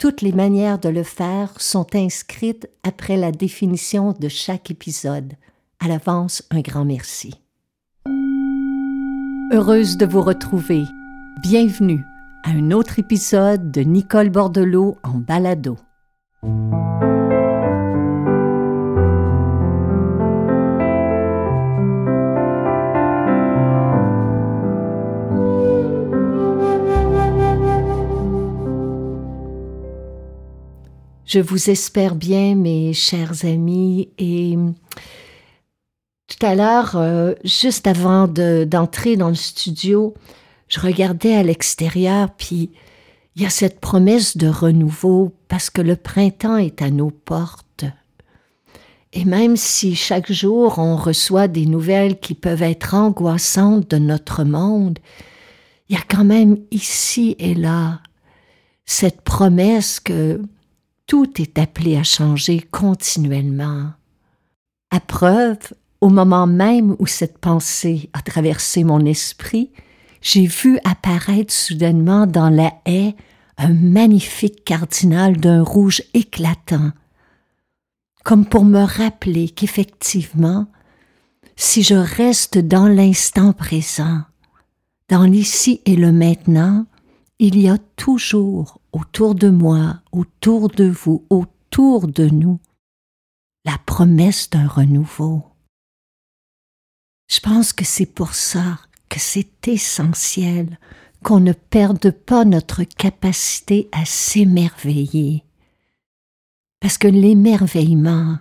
Toutes les manières de le faire sont inscrites après la définition de chaque épisode. À l'avance, un grand merci. Heureuse de vous retrouver. Bienvenue à un autre épisode de Nicole Bordelot en balado. Je vous espère bien, mes chers amis, et tout à l'heure, euh, juste avant d'entrer dans le studio, je regardais à l'extérieur, puis il y a cette promesse de renouveau parce que le printemps est à nos portes. Et même si chaque jour on reçoit des nouvelles qui peuvent être angoissantes de notre monde, il y a quand même ici et là cette promesse que tout est appelé à changer continuellement. À preuve, au moment même où cette pensée a traversé mon esprit, j'ai vu apparaître soudainement dans la haie un magnifique cardinal d'un rouge éclatant, comme pour me rappeler qu'effectivement, si je reste dans l'instant présent, dans l'ici et le maintenant, il y a toujours autour de moi, autour de vous, autour de nous, la promesse d'un renouveau. Je pense que c'est pour ça que c'est essentiel qu'on ne perde pas notre capacité à s'émerveiller. Parce que l'émerveillement,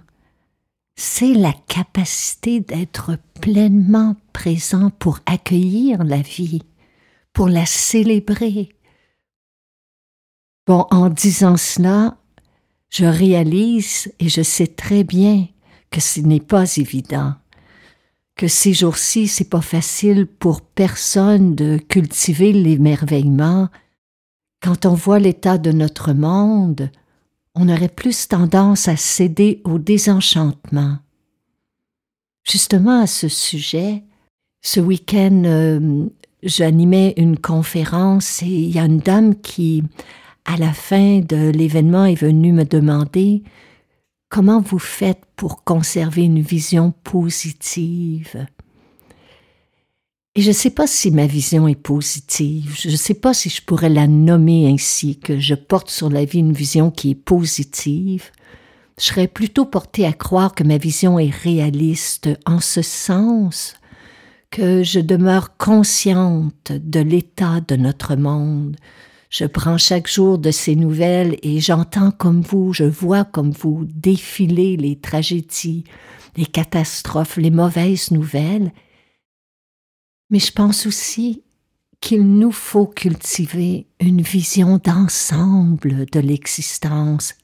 c'est la capacité d'être pleinement présent pour accueillir la vie, pour la célébrer. Bon, en disant cela, je réalise et je sais très bien que ce n'est pas évident que ces jours-ci, c'est pas facile pour personne de cultiver l'émerveillement. Quand on voit l'état de notre monde, on aurait plus tendance à céder au désenchantement. Justement à ce sujet, ce week-end, euh, j'animais une conférence et il y a une dame qui, à la fin de l'événement, est venue me demander Comment vous faites pour conserver une vision positive? Et je ne sais pas si ma vision est positive, je ne sais pas si je pourrais la nommer ainsi, que je porte sur la vie une vision qui est positive. Je serais plutôt portée à croire que ma vision est réaliste en ce sens que je demeure consciente de l'état de notre monde, je prends chaque jour de ces nouvelles et j'entends comme vous, je vois comme vous défiler les tragédies, les catastrophes, les mauvaises nouvelles. Mais je pense aussi qu'il nous faut cultiver une vision d'ensemble de l'existence,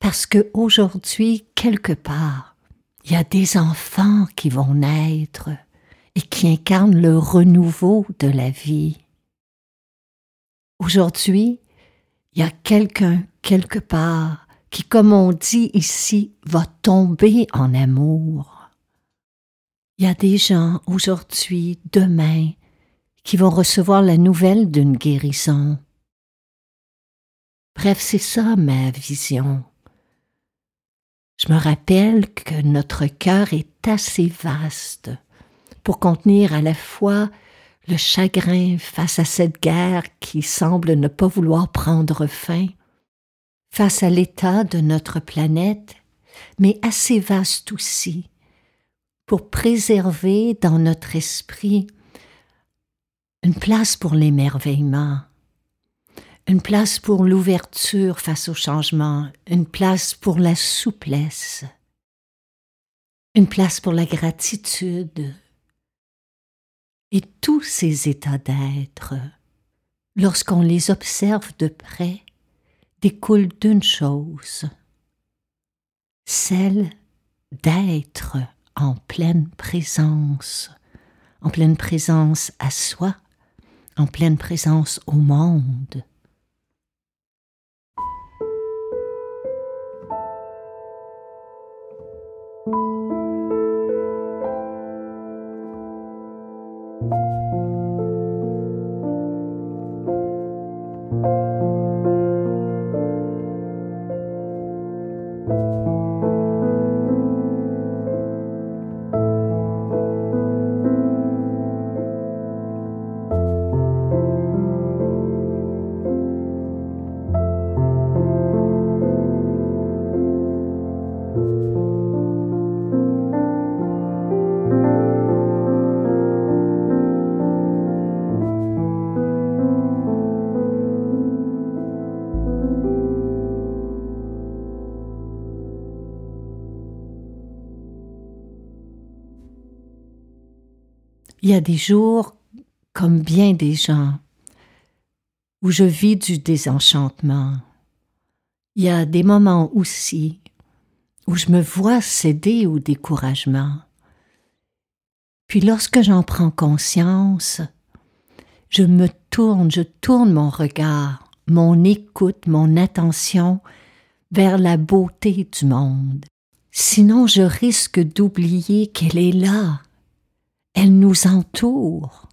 parce que aujourd'hui, quelque part, il y a des enfants qui vont naître et qui incarnent le renouveau de la vie. Aujourd'hui, il y a quelqu'un quelque part qui, comme on dit ici, va tomber en amour. Il y a des gens aujourd'hui, demain, qui vont recevoir la nouvelle d'une guérison. Bref, c'est ça ma vision. Je me rappelle que notre cœur est assez vaste pour contenir à la fois le chagrin face à cette guerre qui semble ne pas vouloir prendre fin, face à l'état de notre planète, mais assez vaste aussi, pour préserver dans notre esprit une place pour l'émerveillement, une place pour l'ouverture face au changement, une place pour la souplesse, une place pour la gratitude, et tous ces états d'être, lorsqu'on les observe de près, découlent d'une chose, celle d'être en pleine présence, en pleine présence à soi, en pleine présence au monde. Il y a des jours, comme bien des gens, où je vis du désenchantement. Il y a des moments aussi où je me vois céder au découragement. Puis lorsque j'en prends conscience, je me tourne, je tourne mon regard, mon écoute, mon attention vers la beauté du monde. Sinon je risque d'oublier qu'elle est là, elle nous entoure.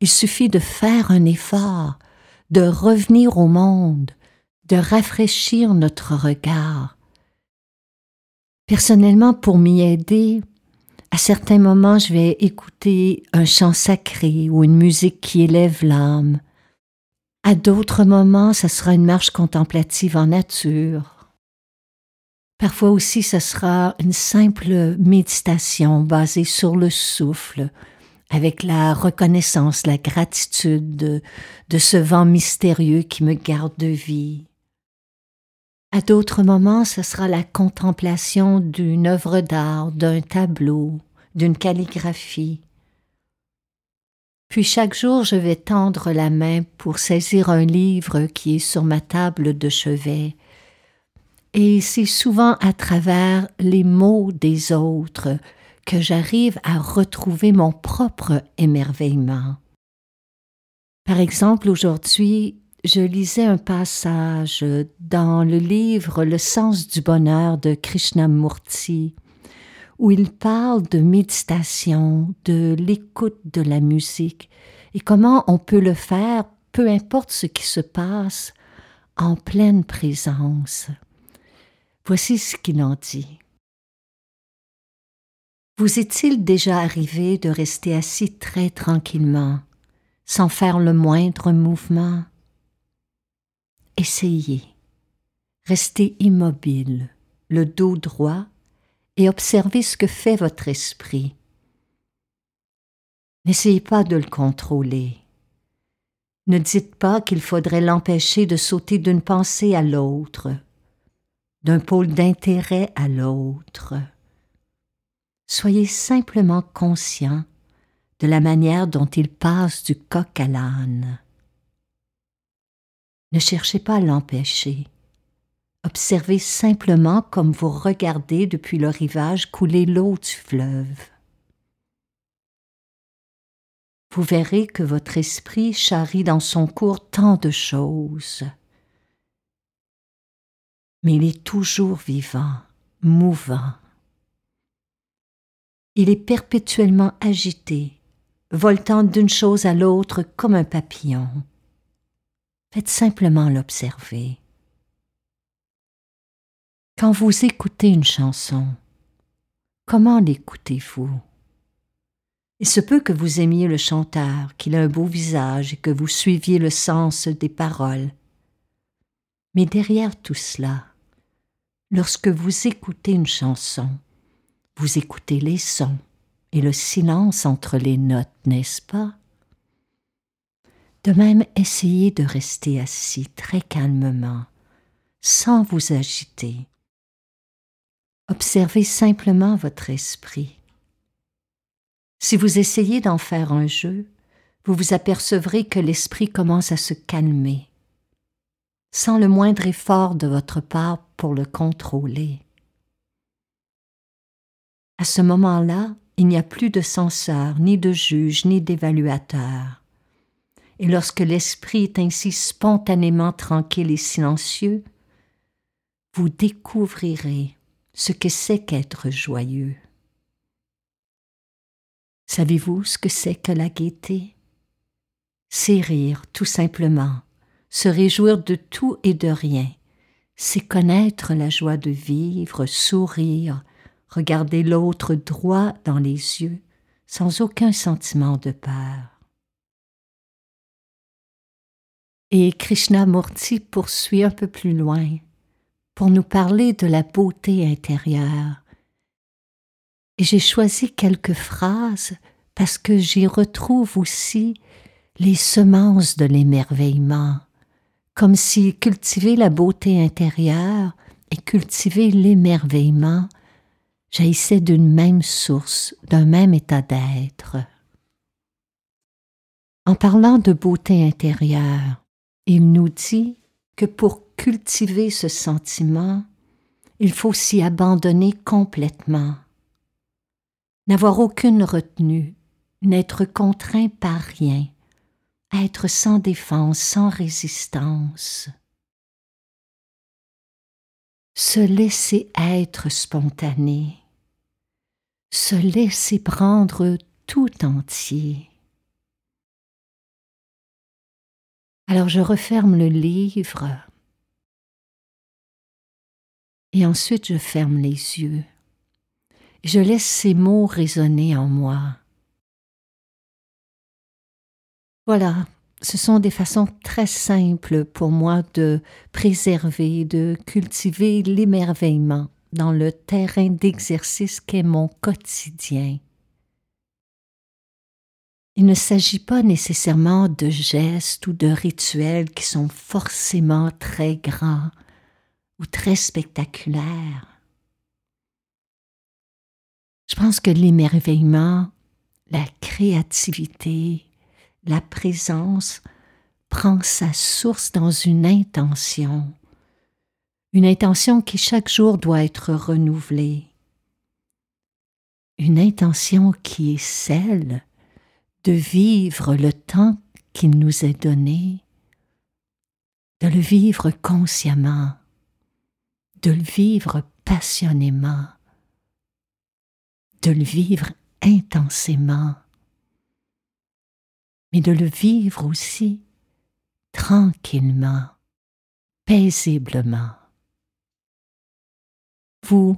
Il suffit de faire un effort, de revenir au monde, de rafraîchir notre regard. Personnellement, pour m'y aider, à certains moments, je vais écouter un chant sacré ou une musique qui élève l'âme. À d'autres moments, ce sera une marche contemplative en nature. Parfois aussi, ce sera une simple méditation basée sur le souffle, avec la reconnaissance, la gratitude de, ce vent mystérieux qui me garde de vie. À d'autres moments, ce sera la contemplation d'une œuvre d'art, d'un tableau, d'une calligraphie. Puis chaque jour, je vais tendre la main pour saisir un livre qui est sur ma table de chevet. Et c'est souvent à travers les mots des autres que j'arrive à retrouver mon propre émerveillement. Par exemple, aujourd'hui, je lisais un passage dans le livre Le sens du bonheur de Krishnamurti, où il parle de méditation, de l'écoute de la musique et comment on peut le faire, peu importe ce qui se passe, en pleine présence. Voici ce qu'il en dit. Vous est-il déjà arrivé de rester assis très tranquillement, sans faire le moindre mouvement? Essayez. Restez immobile, le dos droit, et observez ce que fait votre esprit. N'essayez pas de le contrôler. Ne dites pas qu'il faudrait l'empêcher de sauter d'une pensée à l'autre, d'un pôle d'intérêt à l'autre soyez simplement conscient de la manière dont il passe du coq à l'âne. Ne cherchez pas à l'empêcher. Observez simplement comme vous regardez depuis le rivage couler l'eau du fleuve. Vous verrez que votre esprit charrie dans son cours tant de choses. Mais il est toujours vivant, mouvant il est perpétuellement agité, voltant d'une chose à l'autre comme un papillon. Faites simplement l'observer. Quand vous écoutez une chanson, comment l'écoutez-vous? Il se peut que vous aimiez le chanteur, qu'il a un beau visage et que vous suiviez le sens des paroles. Mais derrière tout cela, lorsque vous écoutez une chanson, vous écoutez les sons et le silence entre les notes, n'est-ce pas? De même, essayez de rester assis très calmement, sans vous agiter. Observez simplement votre esprit. Si vous essayez d'en faire un jeu, vous vous apercevrez que l'esprit commence à se calmer, sans le moindre effort de votre part pour le contrôler. À ce moment-là, il n'y a plus de censeur, ni de juge, ni d'évaluateur. Et lorsque l'esprit est ainsi spontanément tranquille et silencieux, vous découvrirez ce que c'est qu'être joyeux. Savez-vous ce que c'est que la gaieté? C'est rire, tout simplement, se réjouir de tout et de rien, c'est connaître la joie de vivre, sourire, regarder l'autre droit dans les yeux, sans aucun sentiment de peur. Et Krishnamurti poursuit un peu plus loin pour nous parler de la beauté intérieure. Et j'ai choisi quelques phrases parce que j'y retrouve aussi les semences de l'émerveillement, comme si cultiver la beauté intérieure et cultiver l'émerveillement jaillissaient d'une même source, d'un même état d'être. En parlant de beauté intérieure, il nous dit que pour cultiver ce sentiment, il faut s'y abandonner complètement, n'avoir aucune retenue, n'être contraint par rien, être sans défense, sans résistance. Se laisser être spontané, se laisser prendre tout entier. Alors je referme le livre et ensuite je ferme les yeux. Je laisse ces mots résonner en moi. Voilà, ce sont des façons très simples pour moi de préserver, de cultiver l'émerveillement dans le terrain d'exercice qu'est mon quotidien. Il ne s'agit pas nécessairement de gestes ou de rituels qui sont forcément très grands ou très spectaculaires. Je pense que l'émerveillement, la créativité, la présence prend sa source dans une intention, une intention qui chaque jour doit être renouvelée, une intention qui est celle de vivre le temps qu'il nous est donné, de le vivre consciemment, de le vivre passionnément, de le vivre intensément, mais de le vivre aussi tranquillement, paisiblement. Vous,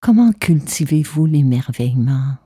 comment cultivez-vous l'émerveillement?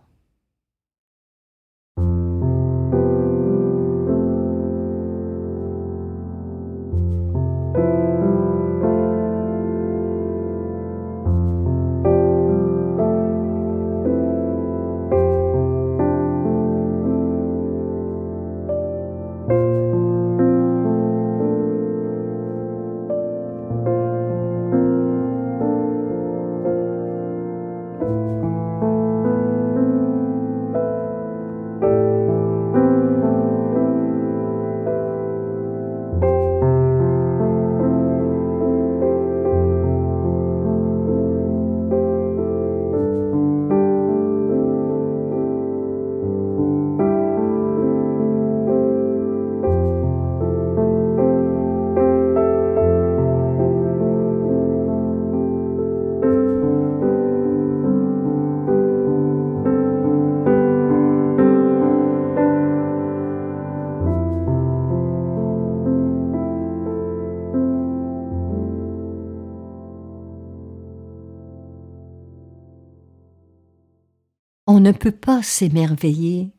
Ne peut pas s'émerveiller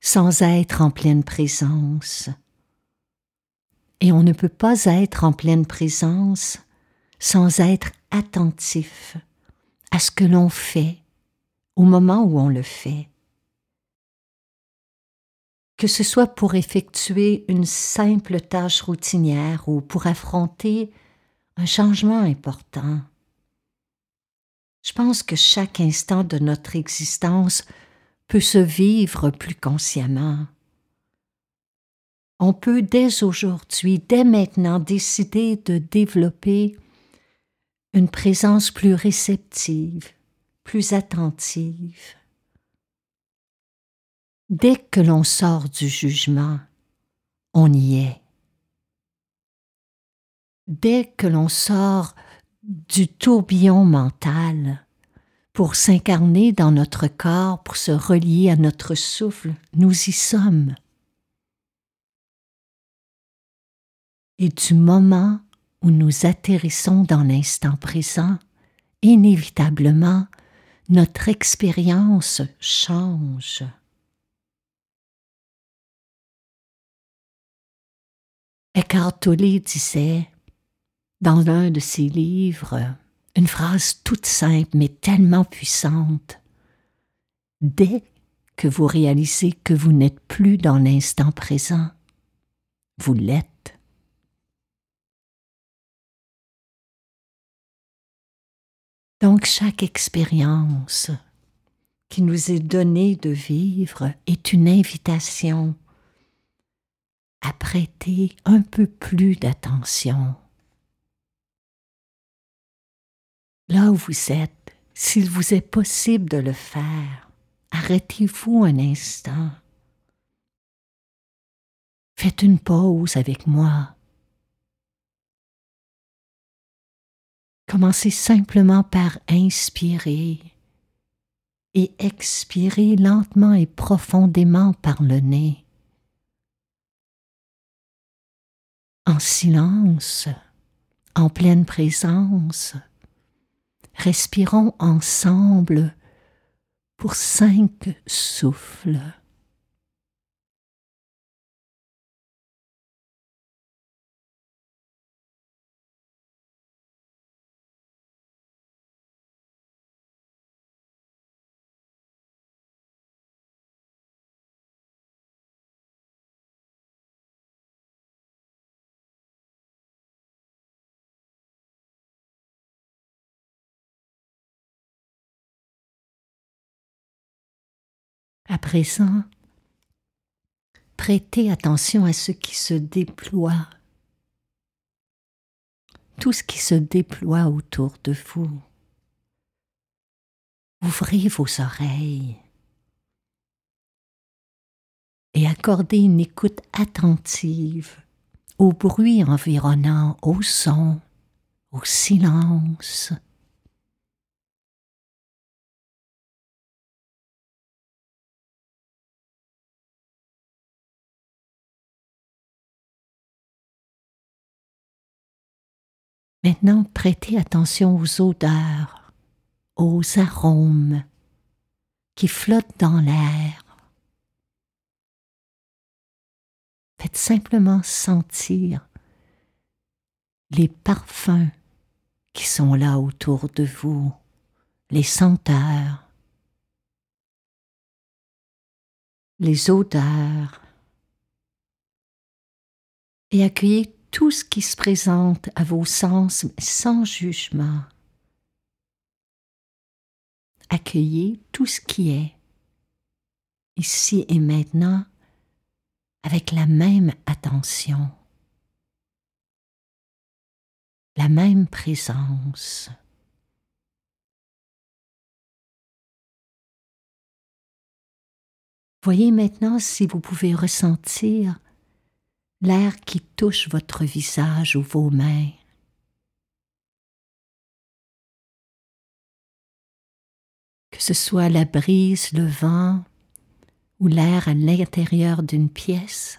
sans être en pleine présence. Et on ne peut pas être en pleine présence sans être attentif à ce que l'on fait au moment où on le fait. Que ce soit pour effectuer une simple tâche routinière ou pour affronter un changement important je pense que chaque instant de notre existence peut se vivre plus consciemment. On peut dès aujourd'hui, dès maintenant, décider de développer une présence plus réceptive, plus attentive. Dès que l'on sort du jugement, on y est. Dès que l'on sort du tourbillon mental pour s'incarner dans notre corps, pour se relier à notre souffle, nous y sommes. Et du moment où nous atterrissons dans l'instant présent, inévitablement, notre expérience change. Eckhart Tolle disait dans l'un de ses livres une phrase toute simple mais tellement puissante. Dès que vous réalisez que vous n'êtes plus dans l'instant présent, vous l'êtes. Donc chaque expérience qui nous est donnée de vivre est une invitation à prêter un peu plus d'attention. Là où vous êtes, s'il vous est possible de le faire, arrêtez-vous un instant. Faites une pause avec moi. Commencez simplement par inspirer et expirer lentement et profondément par le nez. en silence, en pleine présence. Respirons ensemble pour cinq souffles. À présent, prêtez attention à ce qui se déploie, tout ce qui se déploie autour de vous. Ouvrez vos oreilles et accordez une écoute attentive au bruit environnant, au son, au silence. Maintenant, prêtez attention aux odeurs, aux arômes qui flottent dans l'air. Faites simplement sentir les parfums qui sont là autour de vous, les senteurs, les odeurs, et accueillez tout ce qui se présente à vos sens sans jugement. Accueillez tout ce qui est, ici et maintenant, avec la même attention, la même présence. Voyez maintenant si vous pouvez ressentir l'air qui touche votre visage ou vos mains. Que ce soit la brise, le vent ou l'air à l'intérieur d'une pièce,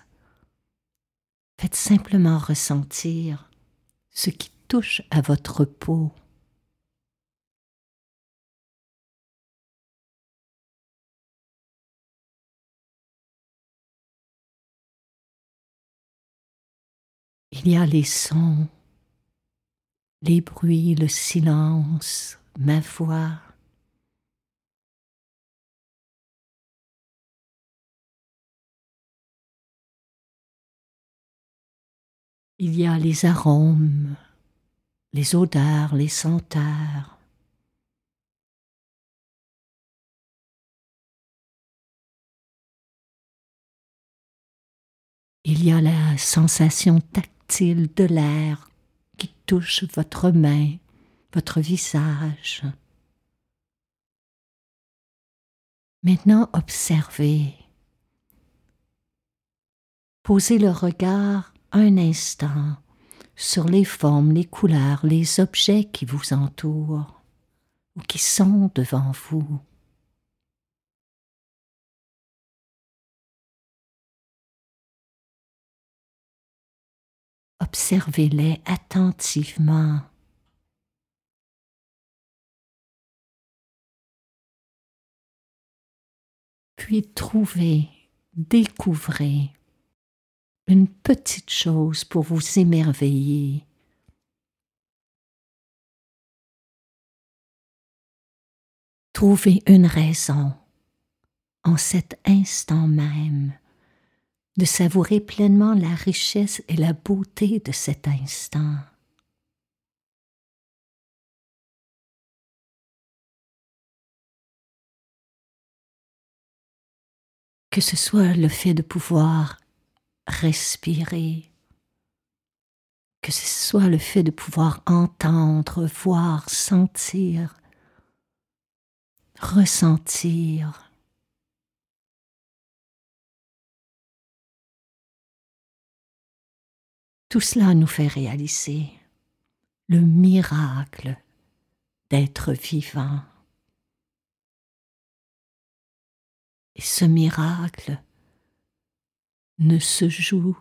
faites simplement ressentir ce qui touche à votre peau. Il y a les sons, les bruits, le silence, ma voix. Il y a les arômes, les odeurs, les senteurs. Il y a la sensation tactile de l'air qui touche votre main, votre visage? Maintenant, observez. Posez le regard un instant sur les formes, les couleurs, les objets qui vous entourent ou qui sont devant vous. Observez-les attentivement. Puis trouvez, découvrez une petite chose pour vous émerveiller. Trouvez une raison en cet instant même de savourer pleinement la richesse et la beauté de cet instant. Que ce soit le fait de pouvoir respirer, que ce soit le fait de pouvoir entendre, voir, sentir, ressentir. Tout cela nous fait réaliser le miracle d'être vivant. Et ce miracle ne se joue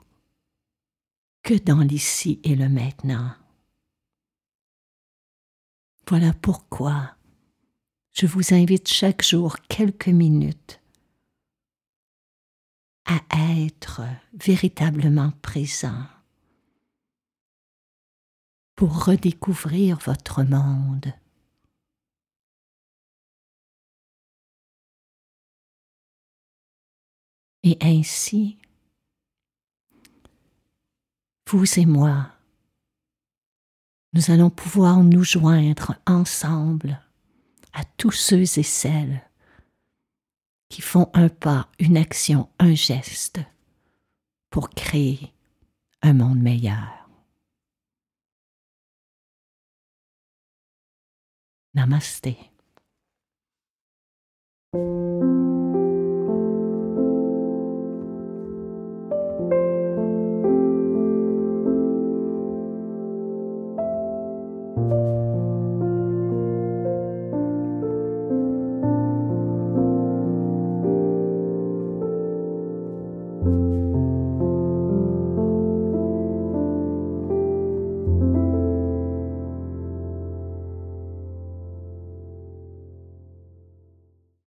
que dans l'ici et le maintenant. Voilà pourquoi je vous invite chaque jour quelques minutes à être véritablement présent pour redécouvrir votre monde. Et ainsi, vous et moi, nous allons pouvoir nous joindre ensemble à tous ceux et celles qui font un pas, une action, un geste pour créer un monde meilleur. ナマステ。